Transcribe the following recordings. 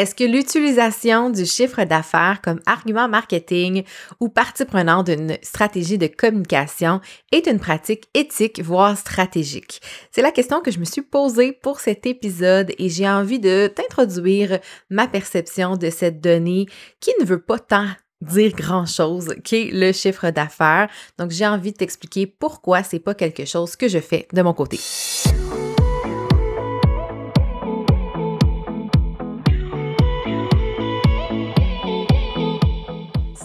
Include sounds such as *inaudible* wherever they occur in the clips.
Est-ce que l'utilisation du chiffre d'affaires comme argument marketing ou partie prenante d'une stratégie de communication est une pratique éthique, voire stratégique? C'est la question que je me suis posée pour cet épisode et j'ai envie de t'introduire ma perception de cette donnée qui ne veut pas tant dire grand chose qu'est le chiffre d'affaires. Donc, j'ai envie de t'expliquer pourquoi c'est pas quelque chose que je fais de mon côté.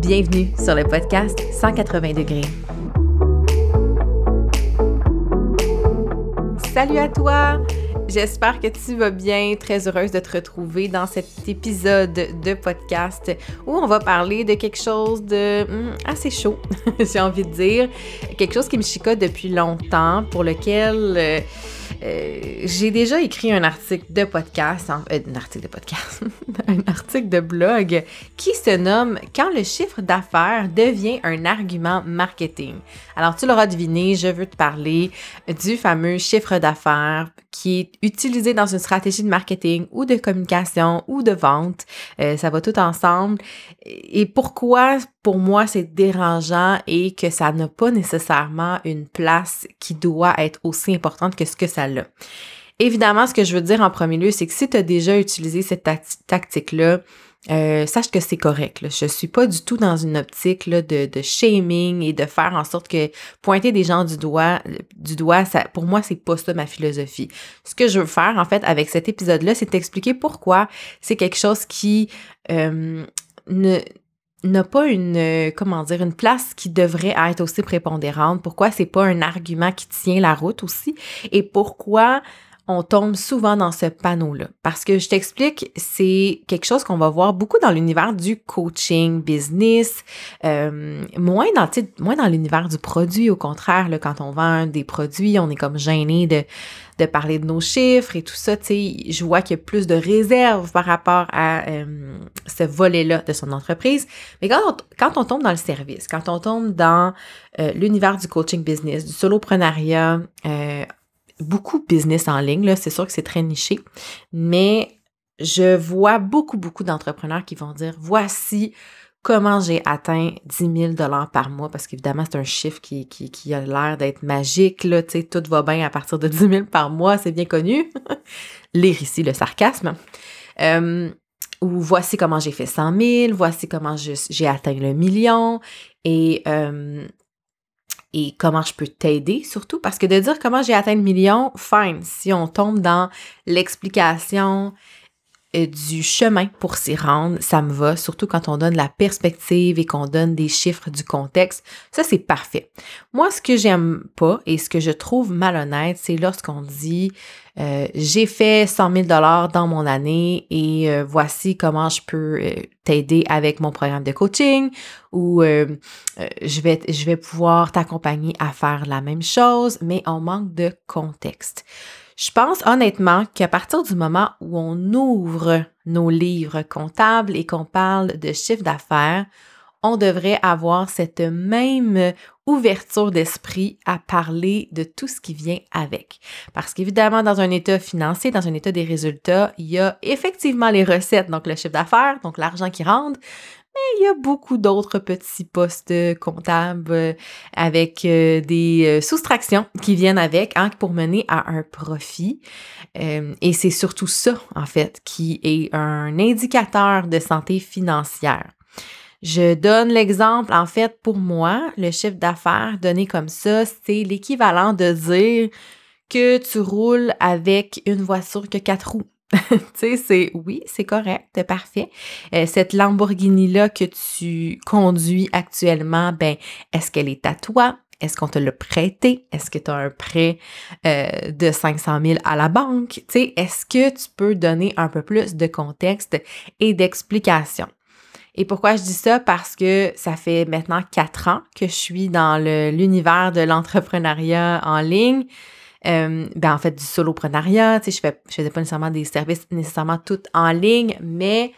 Bienvenue sur le podcast 180 degrés. Salut à toi! J'espère que tu vas bien. Très heureuse de te retrouver dans cet épisode de podcast où on va parler de quelque chose de hmm, assez chaud, *laughs* j'ai envie de dire. Quelque chose qui me chicote depuis longtemps, pour lequel euh, euh, j'ai déjà écrit un article de podcast, un article de podcast, *laughs* un article de blog qui se nomme Quand le chiffre d'affaires devient un argument marketing. Alors, tu l'auras deviné, je veux te parler du fameux chiffre d'affaires qui est utilisé dans une stratégie de marketing ou de communication ou de vente. Euh, ça va tout ensemble. Et pourquoi, pour moi, c'est dérangeant et que ça n'a pas nécessairement une place qui doit être aussi importante que ce que ça Évidemment, ce que je veux dire en premier lieu, c'est que si tu as déjà utilisé cette tactique-là, euh, sache que c'est correct. Là. Je suis pas du tout dans une optique de, shaming et de faire en sorte que pointer des gens du doigt, du pour moi, c'est pas ça ma philosophie. Ce que je veux faire, en fait, avec cet épisode-là, c'est t'expliquer pourquoi c'est quelque chose qui euh, ne n'a pas une comment dire une place qui devrait être aussi prépondérante? Pourquoi c'est pas un argument qui tient la route aussi? Et pourquoi on tombe souvent dans ce panneau-là. Parce que je t'explique, c'est quelque chose qu'on va voir beaucoup dans l'univers du coaching, business, euh, moins dans, moins dans l'univers du produit. Au contraire, là, quand on vend des produits, on est comme gêné de, de parler de nos chiffres et tout ça. Je vois qu'il y a plus de réserves par rapport à euh, ce volet-là de son entreprise. Mais quand on, quand on tombe dans le service, quand on tombe dans euh, l'univers du coaching business, du soloprenariat, beaucoup business en ligne, là, c'est sûr que c'est très niché, mais je vois beaucoup, beaucoup d'entrepreneurs qui vont dire, voici comment j'ai atteint 10 000 dollars par mois, parce qu'évidemment, c'est un chiffre qui, qui, qui a l'air d'être magique, là, tu sais, tout va bien à partir de 10 000 par mois, c'est bien connu. *laughs* Lire ici le sarcasme. Euh, ou voici comment j'ai fait 100 000, voici comment j'ai atteint le million. Et euh, et comment je peux t'aider surtout parce que de dire comment j'ai atteint le million, fine, si on tombe dans l'explication du chemin pour s'y rendre, ça me va, surtout quand on donne la perspective et qu'on donne des chiffres du contexte, ça c'est parfait. Moi, ce que j'aime pas et ce que je trouve malhonnête, c'est lorsqu'on dit euh, j'ai fait 100 000 dollars dans mon année et euh, voici comment je peux euh, t'aider avec mon programme de coaching ou je vais je vais pouvoir t'accompagner à faire la même chose mais on manque de contexte. Je pense honnêtement qu'à partir du moment où on ouvre nos livres comptables et qu'on parle de chiffre d'affaires, on devrait avoir cette même ouverture d'esprit à parler de tout ce qui vient avec. Parce qu'évidemment, dans un état financier, dans un état des résultats, il y a effectivement les recettes, donc le chiffre d'affaires, donc l'argent qui rentre, il y a beaucoup d'autres petits postes comptables euh, avec euh, des euh, soustractions qui viennent avec hein, pour mener à un profit. et c'est surtout ça, en fait, qui est un indicateur de santé financière. Je donne l'exemple, en fait, pour moi, le chiffre d'affaires donné comme ça, c'est l'équivalent de dire que tu roules avec une voiture qui a quatre roues. *laughs* tu sais, c'est oui, c'est correct, parfait. Euh, cette Lamborghini-là que tu conduis actuellement, ben, est-ce qu'elle est à toi? Est-ce qu'on te l'a prêté? Est-ce que tu as un prêt euh, de 500 000 à la banque? Tu sais, est-ce que tu peux donner un peu plus de contexte et d'explication? Et pourquoi je dis ça? Parce que ça fait maintenant quatre ans que je suis dans l'univers de l'entrepreneuriat en ligne. Euh, ben en fait, du soloprenariat. Tu sais, je, fais, je faisais pas nécessairement des services nécessairement tout en ligne, mais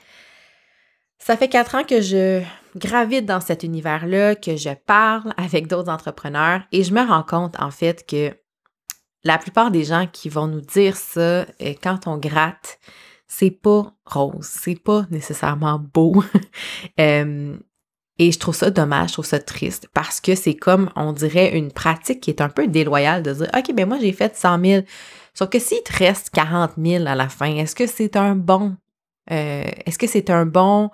ça fait quatre ans que je gravite dans cet univers-là, que je parle avec d'autres entrepreneurs et je me rends compte en fait que la plupart des gens qui vont nous dire ça euh, quand on gratte, c'est pas rose, c'est pas nécessairement beau. *laughs* Euh, et je trouve ça dommage, je trouve ça triste parce que c'est comme, on dirait, une pratique qui est un peu déloyale de dire OK, ben moi j'ai fait 100 000. Sauf que s'il te reste 40 000 à la fin, est-ce que c'est un bon euh, est-ce que c'est un bon,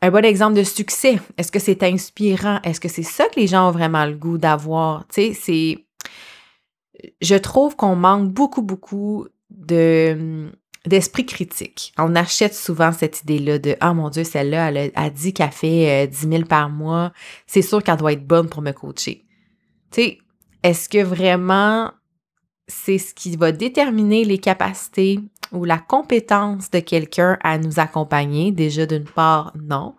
un bon exemple de succès? Est-ce que c'est inspirant? Est-ce que c'est ça que les gens ont vraiment le goût d'avoir? Tu sais, c'est. Je trouve qu'on manque beaucoup, beaucoup de d'esprit critique. On achète souvent cette idée-là de Ah mon Dieu, celle-là, elle a, dit qu'elle fait 10 euh, 000 par mois. C'est sûr qu'elle doit être bonne pour me coacher. Tu sais, est-ce que vraiment c'est ce qui va déterminer les capacités ou la compétence de quelqu'un à nous accompagner? Déjà, d'une part, non.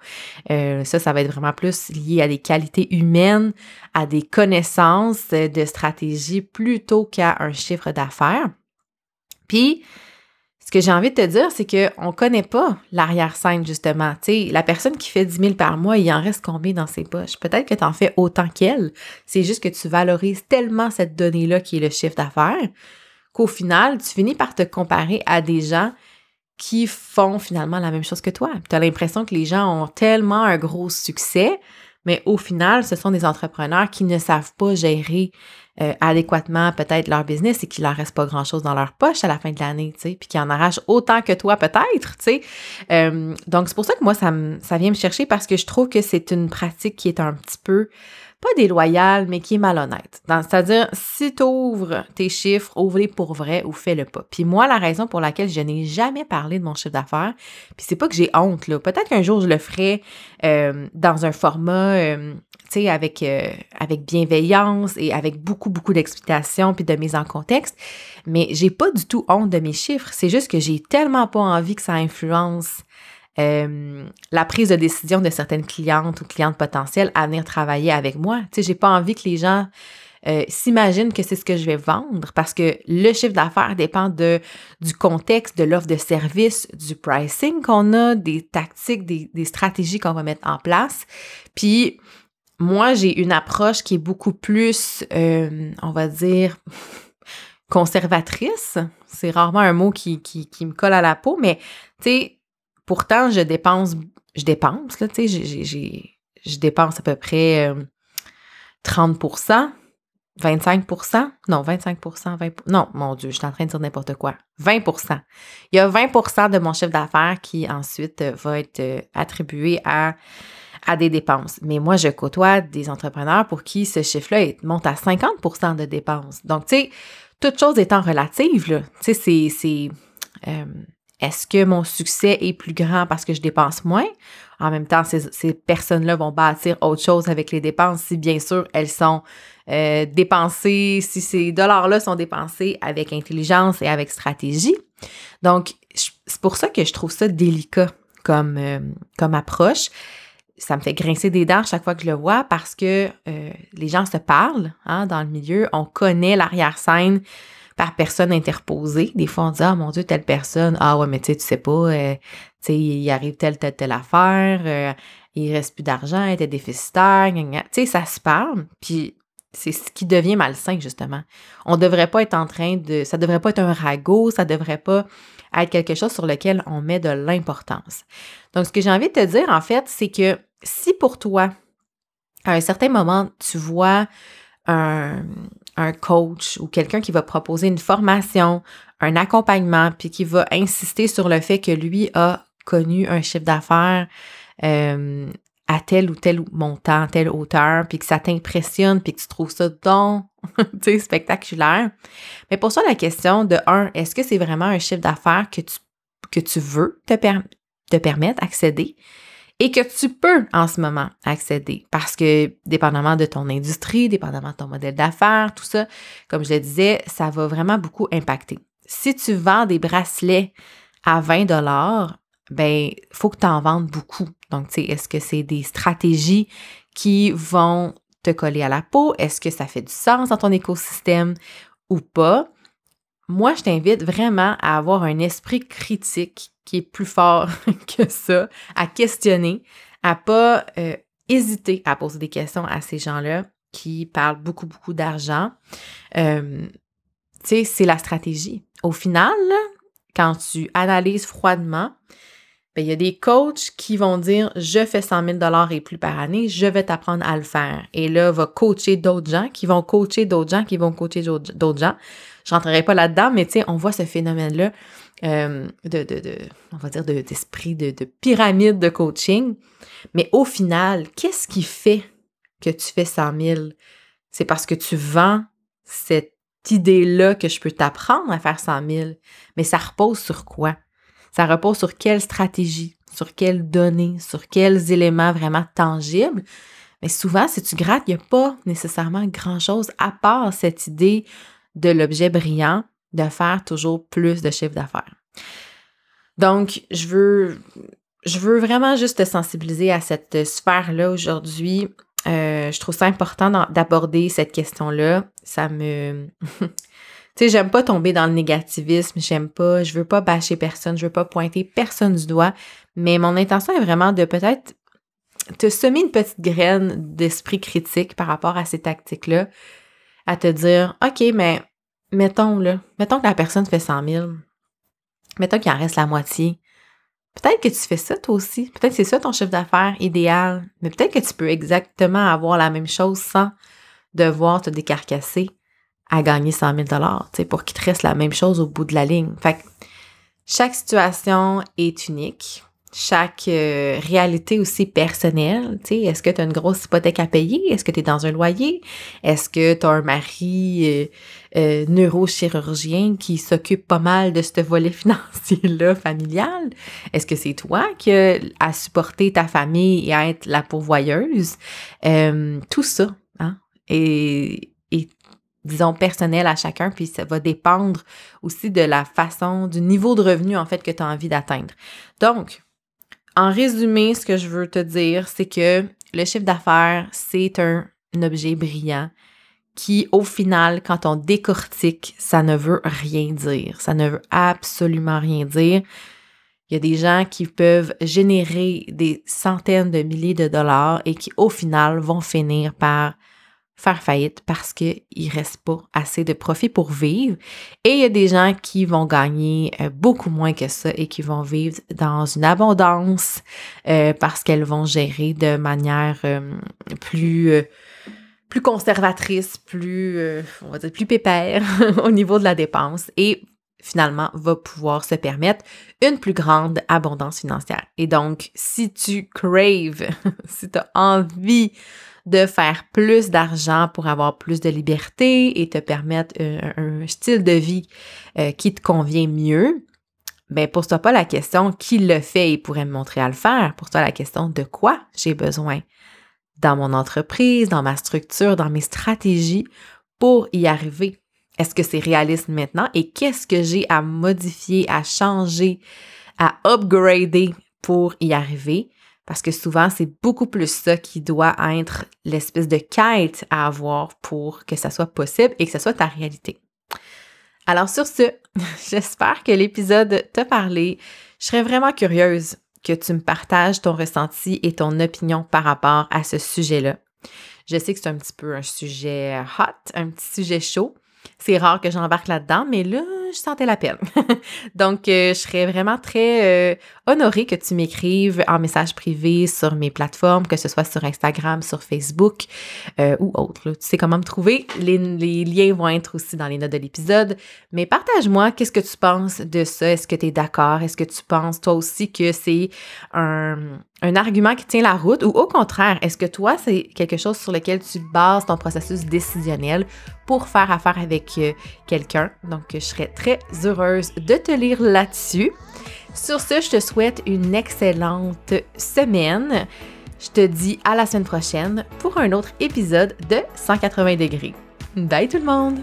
Euh, ça, ça va être vraiment plus lié à des qualités humaines, à des connaissances de stratégie plutôt qu'à un chiffre d'affaires. Puis, que j'ai envie de te dire, c'est qu'on ne connaît pas l'arrière-scène, justement. Tu sais, la personne qui fait 10 000 par mois, il en reste combien dans ses poches? Peut-être que tu en fais autant qu'elle. C'est juste que tu valorises tellement cette donnée-là qui est le chiffre d'affaires qu'au final, tu finis par te comparer à des gens qui font finalement la même chose que toi. Tu as l'impression que les gens ont tellement un gros succès, mais au final, ce sont des entrepreneurs qui ne savent pas gérer euh, adéquatement peut-être leur business et qu'il leur reste pas grand-chose dans leur poche à la fin de l'année, tu sais, puis qui en arrachent autant que toi peut-être, tu sais. Euh, donc c'est pour ça que moi ça, ça vient me chercher parce que je trouve que c'est une pratique qui est un petit peu pas déloyal, mais qui est malhonnête. C'est-à-dire, si tu ouvres tes chiffres, ouvre-les pour vrai ou fais-le pas. Puis moi, la raison pour laquelle je n'ai jamais parlé de mon chiffre d'affaires, puis c'est pas que j'ai honte, là. Peut-être qu'un jour, je le ferai euh, dans un format, tu sais, avec, avec bienveillance et avec beaucoup, beaucoup d'explications puis de mise en contexte. Mais j'ai pas du tout honte de mes chiffres. C'est juste que j'ai tellement pas envie que ça influence euh, la prise de décision de certaines clientes ou clientes potentielles à venir travailler avec moi. Tu sais, j'ai pas envie que les gens euh, s'imaginent que c'est ce que je vais vendre parce que le chiffre d'affaires dépend de, du contexte, de l'offre de service, du pricing qu'on a, des tactiques, des, des stratégies qu'on va mettre en place. Puis, moi, j'ai une approche qui est beaucoup plus, euh, on va dire, conservatrice. C'est rarement un mot qui, qui, me colle à la peau, mais tu sais, Pourtant, je dépense, je dépense, là, tu sais, je dépense à peu près 30% 25% non, 25 20% non, mon Dieu, je suis en train de dire n'importe quoi. 20% Il y a 20% de mon chiffre d'affaires qui ensuite euh, va être euh, attribué à, à des dépenses. Mais moi, je côtoie des entrepreneurs pour qui ce chiffre-là monte à 50% de dépenses. Donc, tu sais, toute chose étant relative, tu sais, c'est, euh, est-ce que mon succès est plus grand parce que je dépense moins? En même temps, ces, personnes-là vont bâtir autre chose avec les dépenses si bien sûr elles sont euh, dépensées, si ces dollars-là sont dépensés avec intelligence et avec stratégie. Donc, c'est pour ça que je trouve ça délicat comme, euh, comme approche. Ça me fait grincer des dents chaque fois que je le vois parce que euh, les gens se parlent hein, dans le milieu, on connaît l'arrière-scène par personne interposée. Des fois, on dit Ah mon Dieu, telle personne, ah ouais, mais tu sais, tu sais pas, euh, tu sais, il arrive telle, telle, telle affaire, euh, il reste plus d'argent, il était déficitaire, tu sais, ça se parle, puis c'est ce qui devient malsain, justement. On devrait pas être en train de. Ça devrait pas être un ragot, ça devrait pas être quelque chose sur lequel on met de l'importance. Donc, ce que j'ai envie de te dire, en fait, c'est que si pour toi, à un certain moment, tu vois un, coach ou quelqu'un qui va proposer une formation, un accompagnement, puis qui va insister sur le fait que lui a connu un chiffre d'affaires euh, à tel ou tel montant, telle hauteur, puis que ça t'impressionne, puis que tu trouves ça donc *laughs* spectaculaire. Mais pour ça, la question de un, est-ce que c'est vraiment un chiffre d'affaires que tu, que tu veux te, te permettre d'accéder? et que tu peux en ce moment accéder? Parce que dépendamment de ton industrie, dépendamment de ton modèle d'affaires, tout ça, comme je le disais, ça va vraiment beaucoup impacter. Si tu vends des bracelets à 20 dollars, ben faut que tu en vendes beaucoup. Donc tu sais, est-ce que c'est des stratégies qui vont te coller à la peau? Est-ce que ça fait du sens dans ton écosystème ou pas? Moi, je t'invite vraiment à avoir un esprit critique qui est plus fort *laughs* que ça, à questionner, à pas euh, hésiter à poser des questions à ces gens-là qui parlent beaucoup, beaucoup d'argent. Euh, tu sais, c'est la stratégie. Au final, quand tu analyses froidement, ben, il y a des coachs qui vont dire je fais 100 000 et plus par année, je vais t'apprendre à le faire. Et là, va coacher d'autres gens qui vont coacher d'autres gens qui vont coacher d'autres gens. Je rentrerai pas là-dedans, mais tu sais, on voit ce phénomène-là euh, de, de, de, on va dire, d'esprit de, de, pyramide de coaching. Mais au final, qu'est-ce qui fait que tu fais 100 000? C'est parce que tu vends cette idée-là que je peux t'apprendre à faire 100 000. Mais ça repose sur quoi? Ça repose sur quelle stratégie, sur quelles données, sur quels éléments vraiment tangibles. Mais souvent, si tu grattes, il n'y a pas nécessairement grand-chose à part cette idée de l'objet brillant de faire toujours plus de chiffre d'affaires. Donc, je veux, je veux vraiment juste te sensibiliser à cette sphère-là aujourd'hui. Euh, je trouve ça important d'aborder cette question-là. Ça me. *laughs* Tu sais, j'aime pas tomber dans le négativisme, j'aime pas, je veux pas bâcher personne, je veux pas pointer personne du doigt, mais mon intention est vraiment de peut-être te semer une petite graine d'esprit critique par rapport à ces tactiques-là, à te dire, OK, mais mettons, là, mettons que la personne fait 100 000, mettons qu'il en reste la moitié. Peut-être que tu fais ça toi aussi. Peut-être que c'est ça ton chiffre d'affaires idéal. Mais peut-être que tu peux exactement avoir la même chose sans devoir te décarcasser à gagner 100 000 pour qu'il te reste la même chose au bout de la ligne. Fait que chaque situation est unique. Chaque euh, réalité aussi personnelle, tu sais, est-ce que tu as une grosse hypothèque à payer? Est-ce que tu es dans un loyer? Est-ce que tu as un mari euh, euh, neurochirurgien qui s'occupe pas mal de ce volet *laughs* financier-là familial? Est-ce que c'est toi qui as supporter ta famille et à être la pourvoyeuse? tout ça, hein? Et, disons, personnel à chacun, puis ça va dépendre aussi de la façon, du niveau de revenu, en fait, que tu as envie d'atteindre. Donc, en résumé, ce que je veux te dire, c'est que le chiffre d'affaires, c'est un, objet brillant qui, au final, quand on décortique, ça ne veut rien dire. Ça ne veut absolument rien dire. Il y a des gens qui peuvent générer des centaines de milliers de dollars et qui, au final, vont finir par faire faillite parce qu'il ne reste pas assez de profit pour vivre. Et il y a des gens qui vont gagner euh, beaucoup moins que ça et qui vont vivre dans une abondance euh, parce qu'elles vont gérer de manière euh, plus, plus conservatrice, plus, on va dire, plus pépère *laughs* au niveau de la dépense et finalement va pouvoir se permettre une plus grande abondance financière. Et donc, si tu craves, *laughs* si tu as envie de faire plus d'argent pour avoir plus de liberté et te permettre un, style de vie euh, qui te convient mieux, ben pose-toi pas la question qui le fait et pourrait me montrer à le faire. Pose-toi la question de quoi j'ai besoin dans mon entreprise, dans ma structure, dans mes stratégies pour y arriver. Est-ce que c'est réaliste maintenant et qu'est-ce que j'ai à modifier, à changer, à upgrader pour y arriver? Parce que souvent, c'est beaucoup plus ça qui doit être l'espèce de quête à avoir pour que ça soit possible et que ça soit ta réalité. Alors sur ce, *laughs* j'espère que l'épisode t'a parlé. Je serais vraiment curieuse que tu me partages ton ressenti et ton opinion par rapport à ce sujet-là. Je sais que c'est un petit peu un sujet hot, un petit sujet chaud. C'est rare que j'embarque là-dedans, mais là, je sentais la peine. *laughs* Donc, euh, je serais vraiment très euh, honorée que tu m'écrives en message privé sur mes plateformes, que ce soit sur Instagram, sur Facebook euh, ou autre. Tu sais comment me trouver. Les, les, liens vont être aussi dans les notes de l'épisode. Mais partage-moi, qu'est-ce que tu penses de ça? Est-ce que tu es d'accord? Est-ce que tu penses toi aussi que c'est un, un argument qui tient la route ou au contraire, est-ce que toi, c'est quelque chose sur lequel tu bases ton processus décisionnel pour faire affaire avec quelqu'un? Donc, je serais très heureuse de te lire là-dessus. Sur ce, je te souhaite une excellente semaine. Je te dis à la semaine prochaine pour un autre épisode de 180 degrés. Bye tout le monde!